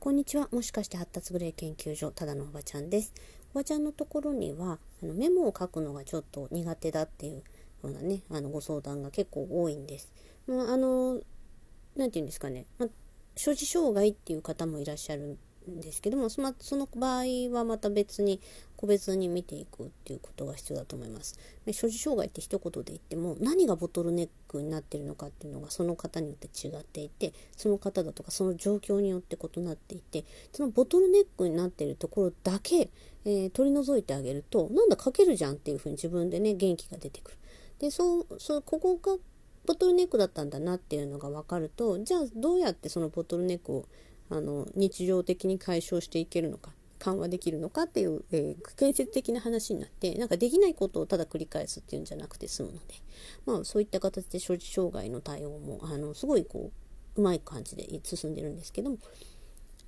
こんにちは。もしかして発達グレー研究所、ただのおばちゃんです。おばちゃんのところには、あのメモを書くのがちょっと苦手だっていうようなね、あのご相談が結構多いんです。まあ、あの、なんて言うんですかね、まあ、所持障害っていう方もいらっしゃるんですけどもそのその場合はまた別に個別に見ていくっていうことが必要だと思います。所持障害って一言で言っても何がボトルネックになってるのかっていうのがその方によって違っていてその方だとかその状況によって異なっていてそのボトルネックになってるところだけ、えー、取り除いてあげるとなんだ書けるじゃんっていうふうに自分でね元気が出てくる。でそうそうここがボトルネックだったんだなっていうのが分かるとじゃあどうやってそのボトルネックをあの日常的に解消していけるのか緩和できるのかっていう、えー、建設的な話になってなんかできないことをただ繰り返すっていうんじゃなくて済むので、まあ、そういった形で所持障害の対応もあのすごいこううまい感じで進んでるんですけども、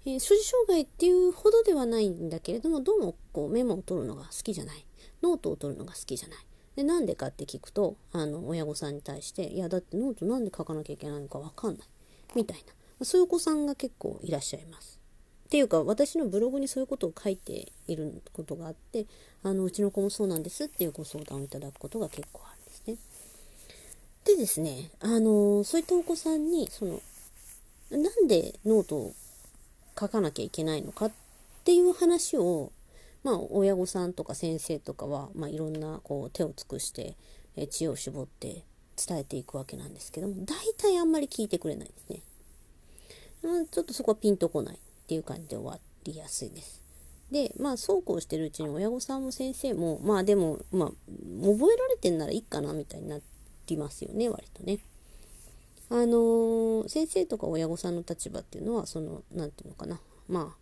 えー、書字障害っていうほどではないんだけれどもどうもこうメモを取るのが好きじゃない。ノートを取るのが好きじゃない。でなんでかって聞くとあの親御さんに対して「いやだってノートなんで書かなきゃいけないのか分かんない」みたいな。そういうお子さんが結構いらっしゃいます。っていうか私のブログにそういうことを書いていることがあってあのうちの子もそうなんですっていうご相談をいただくことが結構あるんですね。でですねあのそういったお子さんにそのなんでノートを書かなきゃいけないのかっていう話をまあ親御さんとか先生とかは、まあ、いろんなこう手を尽くして知恵を絞って伝えていくわけなんですけども大体あんまり聞いてくれないですね。ちょっとそこはピンとこないっていう感じで終わりやすいです。で、まあ、そうこうしてるうちに親御さんも先生も、まあでも、まあ、覚えられてんならいいかなみたいになりますよね、割とね。あのー、先生とか親御さんの立場っていうのは、その、何て言うのかな。ま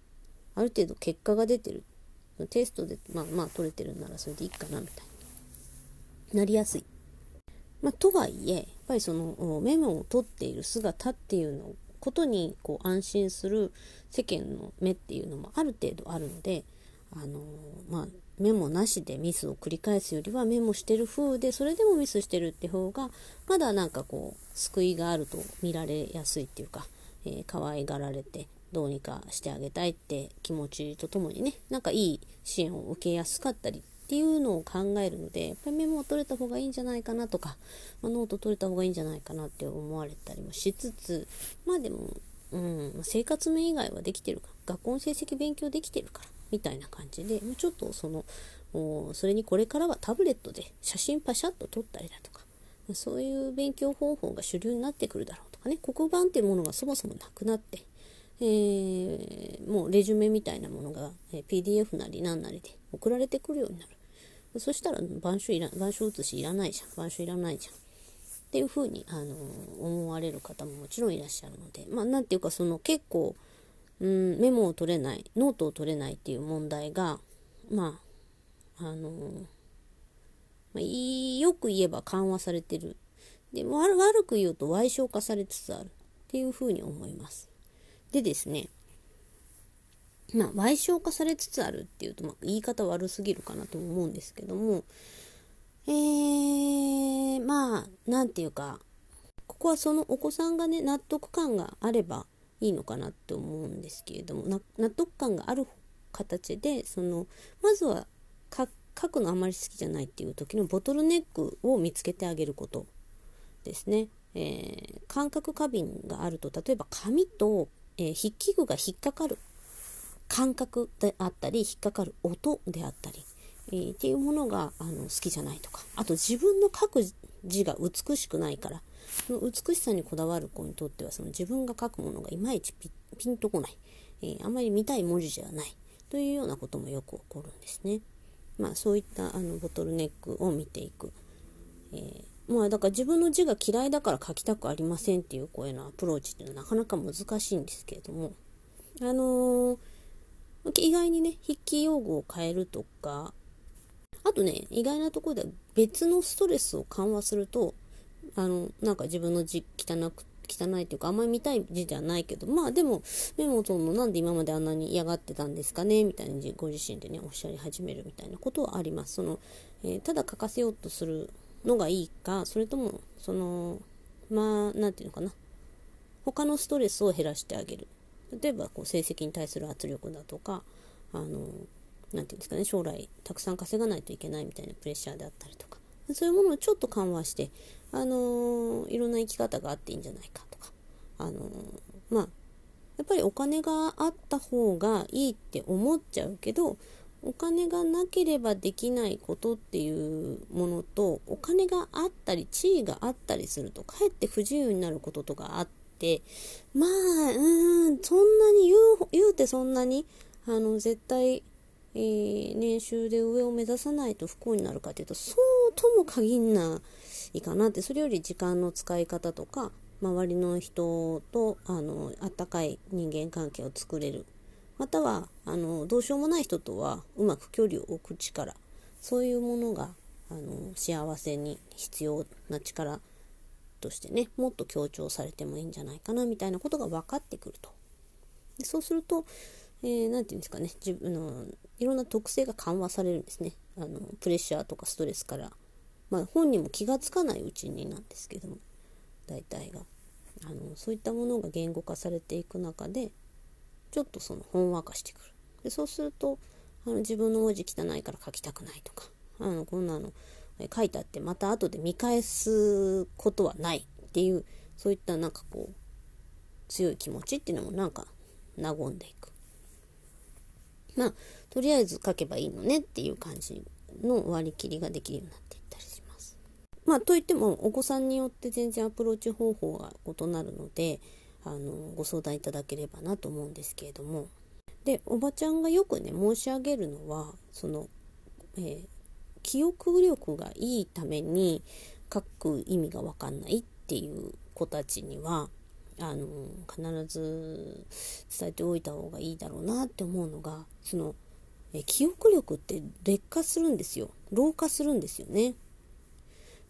あ、ある程度結果が出てる。テストで、まあまあ取れてるならそれでいいかなみたいになりやすい。まあ、とはいえ、やっぱりそのメモを取っている姿っていうのことにこう安心する世間の目っていうのもある程度あるので、あのまあ、メモなしでミスを繰り返すよりはメモしてる風でそれでもミスしてるって方がまだなんかこう救いがあると見られやすいっていうか、えー、可愛がられてどうにかしてあげたいって気持ちとともにねなんかいい支援を受けやすかったりっていうのを考えるのでやっぱりメモを取れた方がいいんじゃないかなとか、まあ、ノート取れた方がいいんじゃないかなって思われたりもしつつまあでも、うん、生活面以外はできてるから学校の成績勉強できてるからみたいな感じでもうちょっとそのそれにこれからはタブレットで写真パシャッと撮ったりだとかそういう勉強方法が主流になってくるだろうとかね黒板っていうものがそもそもなくなってえー、もうレジュメみたいなものが、え PDF なり何なりで送られてくるようになる。そしたら板書いら、板書写しいらないじゃん。板書いらないじゃん。っていうふうに、あの思われる方ももちろんいらっしゃるので、まあ、なんていうか、その結構、うん、メモを取れない、ノートを取れないっていう問題が、まあ、あのまあ、よく言えば緩和されてる。で、悪く言うと歪償化されつつあるっていうふうに思います。でですね、まあ、賠償化されつつあるっていうと、まあ、言い方悪すぎるかなと思うんですけども、えー、まあ、なんていうか、ここはそのお子さんがね、納得感があればいいのかなって思うんですけれども、納得感がある形で、その、まずは書くのあまり好きじゃないっていう時のボトルネックを見つけてあげることですね。えー、感覚過敏があると、例えば紙と、えー、筆記具が引っかかる感覚であったり引っかかる音であったり、えー、っていうものがあの好きじゃないとか。あと自分の書く字が美しくないから。その美しさにこだわる子にとってはその自分が書くものがいまいちピンとこない、えー、あまり見たい文字じゃない。というようなこともよく起こるんですね。まあ、そういったあのボトルネックを見ていく。えー、まあだから自分の字が嫌いだから書きたくありませんっていう声のアプローチっていうのはなかなか難しいんですけれども、あのー意外にね、筆記用具を変えるとか、あとね、意外なところでは別のストレスを緩和すると、あの、なんか自分の字汚く、汚いというか、あんまり見たい字ではないけど、まあでも、メモを取るのなんで今まであんなに嫌がってたんですかねみたいにご自身でね、おっしゃり始めるみたいなことはあります。その、えー、ただ書かせようとするのがいいか、それとも、その、まあ、なんていうのかな。他のストレスを減らしてあげる例えばこう成績に対する圧力だとかあのなていうんですかね将来たくさん稼がないといけないみたいなプレッシャーであったりとかそういうものをちょっと緩和してあのいろんな生き方があっていいんじゃないかとかあのまあやっぱりお金があった方がいいって思っちゃうけどお金がなければできないことっていうものとお金があったり地位があったりするとかえって不自由になることとかあってまあうんそんなに言う言うてそんなにあの絶対、えー、年収で上を目指さないと不幸になるかというとそうとも限んないかなってそれより時間の使い方とか周りの人とあのあったかい人間関係を作れる。またはあのどうしようもない人とはうまく距離を置く力。そういうものがあの幸せに必要な力。としてねもっと強調されてもいいんじゃないかなみたいなことが分かってくると。でそうすると何、えー、て言うんですかね自分のいろんな特性が緩和されるんですね。あのプレッシャーとかストレスから、まあ、本人も気が付かないうちになんですけども。大体が。あのそういったものが言語化されていく中でちょっとそのほんわかしてくる。でそうするとあの自分の文字汚いから書きたくないとか。あのこんなの書いてあってまた後で見返すことはないっていうそういったなんかこう強い気持ちっていうのもなんか和んでいく。まあとりあえず書けばいいのねっていう感じの割り切りができるようになっていったりします。まあといってもお子さんによって全然アプローチ方法が異なるのであのご相談いただければなと思うんですけれども。でおばちゃんがよくね申し上げるのはその、えー、記憶力がいいために書く意味が分かんないっていう子たちにはあの必ず伝えておいた方がいいだろうなって思うのがそのえ記憶力って劣化するんですよ。老化するんですよね。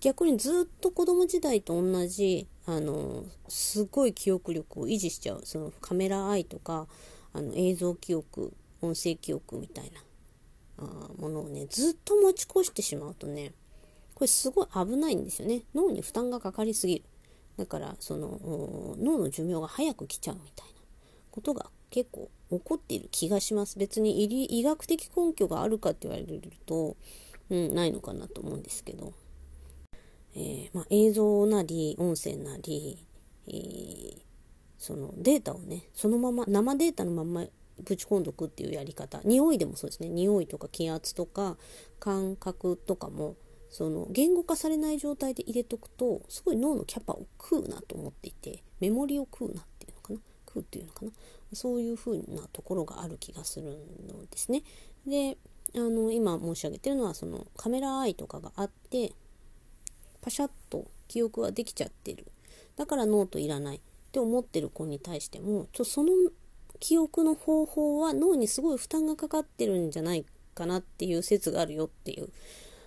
逆にずっと子供時代と同じあのすごい記憶力を維持しちゃう。そのカメラアイとかあの映像記憶音声記憶みたいな。ものをねずっと持ち越してしまうとねこれすごい危ないんですよね。脳に負担がかかりすぎる。だからその脳の寿命が早く来ちゃうみたいなことが結構起こっている気がします。別に医学的根拠があるかって言われると、うん、ないのかなと思うんですけど。えー、まあ、映像なり音声なり、えー、そのデータをねそのまま生データのままぶち込んどくっていうやり方。匂いでもそうですね。匂いとか気圧とか感覚とかもその言語化されない状態で入れとくとすごい脳のキャパを食うなと思っていてメモリを食うなっていうのかな？食うっていうのかな？そういう風なところがある気がするのですね。であの今申し上げてるのはそのカメラアイとかがあってパシャッと記憶はできちゃってる。だからノートいらないって思ってる子に対してもちょその記憶の方法は脳にすごい負担がかかってるんじゃないかなっていう説があるよっていう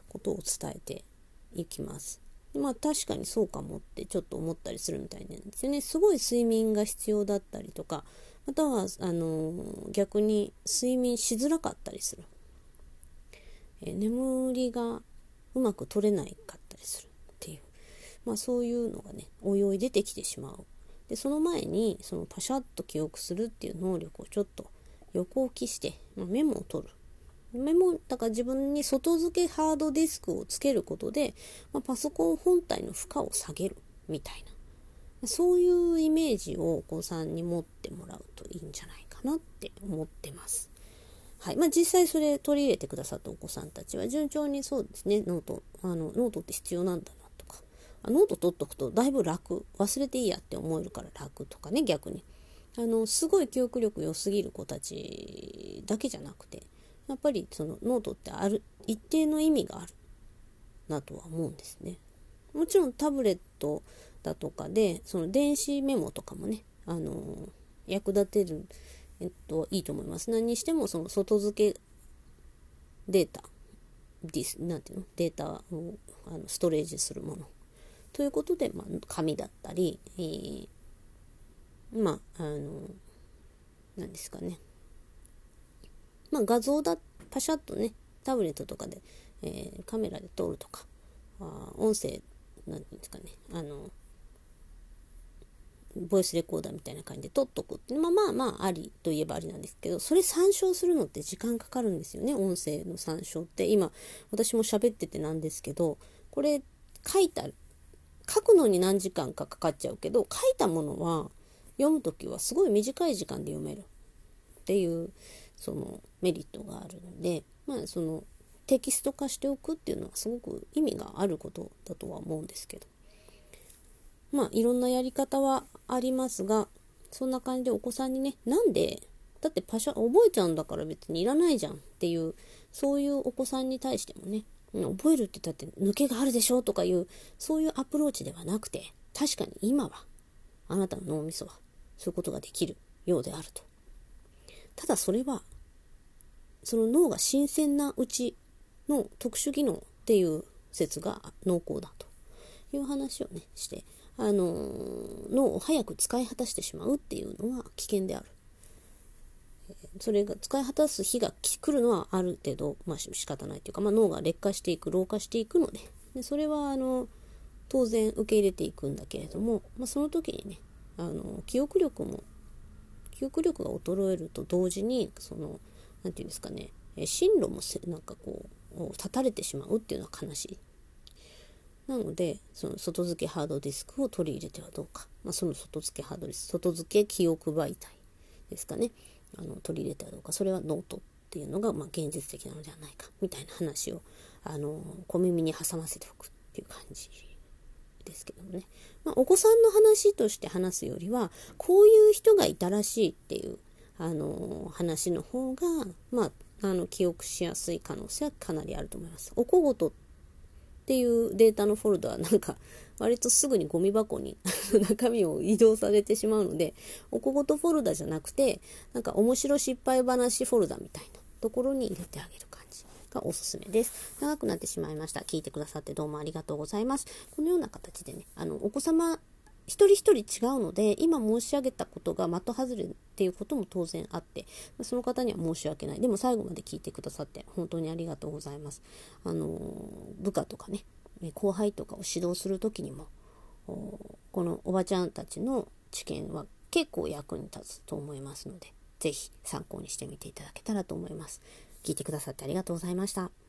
ことを伝えていきます。まあ確かにそうかもってちょっと思ったりするみたいなんですよね。すごい睡眠が必要だったりとか、またはあの逆に睡眠しづらかったりする。え眠りがうまく取れないかったりするっていう。まあ、そういうのがねおいおい出てきてしまうでその前にそのパシャッと記憶するっていう能力をちょっと横置きして、まあ、メモを取る。メモだから自分に外付けハードディスクをつけることで、まあ、パソコン本体の負荷を下げるみたいな。そういうイメージをお子さんに持ってもらうといいんじゃないかなって思ってます。はい。まあ、実際それ取り入れてくださったお子さんたちは順調にそうですね。ノートあのノートって必要なんだなノート取っとくとだいぶ楽。忘れていいやって思えるから楽とかね逆に。あのすごい記憶力良すぎる子たちだけじゃなくてやっぱりそのノートってある一定の意味があるなとは思うんですね。もちろんタブレットだとかでその電子メモとかもねあの役立てるえっといいと思います。何にしてもその外付けデータディスなんていうの？データをあのストレージするもの。ということで、まあ、紙だったり、えー、まあ、あの、何ですかね。まあ、画像だ、パシャッとね、タブレットとかで、えー、カメラで撮るとか、あ音声、なんですかね、あの、ボイスレコーダーみたいな感じで撮っとくってまあまあまあありといえばありなんですけどそれ参照するのって時間かかるんですよね。音声の参照って。今私も喋っててなんですけどこれ書いた書くのに何時間かかかっちゃうけど書いたものは読む時はすごい短い時間で読めるっていうそのメリットがあるのでまあそのテキスト化しておくっていうのはすごく意味があることだとは思うんですけど。まあいろんなやり方はありますがそんな感じでお子さんにねなんでだってパシャ覚えちゃうんだから別にいらないじゃんっていうそういうお子さんに対してもね覚えるって言って抜けがあるでしょとかいうそういうアプローチではなくて確かに今はあなたの脳みそはそういうことができるようであると。ただそれはその脳が新鮮なうちの特殊技能っていう説が濃厚だと。いう話をねしてあの脳を早く使い果たしてしまうっていうのは危険である。それが使い果たす日が来るのはある程度、まあ、仕方ないというか、まあ、脳が劣化していく老化していくので。でそれはあの当然受け入れていくんだけれども、まあ、その時にねあの記憶力も記憶力が衰えると同時にその何て言うんですかね進路もなんかこう断たれてしまうっていうのは悲しい。なのでその外付けハードディスクを取り入れてはどうか、まあ、その外付けハードディスク外付け記憶媒体ですかね。あの取り入れたらどうかそれはノートっていうのが、まあ、現実的なのではないかみたいな話をあの小耳に挟ませておくっていう感じですけどもね、まあ、お子さんの話として話すよりはこういう人がいたらしいっていうあの話の方が、まあ、あの記憶しやすい可能性はかなりあると思います。お小言っっていうデータのフォルダはなんか割とすぐにゴミ箱に 中身を移動されてしまうのでおこごとフォルダじゃなくてなんか面白失敗話フォルダみたいなところに入れてあげる感じがおすすめです。長くなってしまいました。聞いてくださってどうもありがとうございます。このような形でね、あの、お子様一人一人違うので今申し上げたことが的外れっていうことも当然あってその方には申し訳ない。でも最後まで聞いてくださって本当にありがとうございます。あの部下とかね後輩とかを指導する時にもこのおばちゃんたちの知見は結構役に立つと思いますので是非参考にしてみていただけたらと思います。聞いてくださってありがとうございました。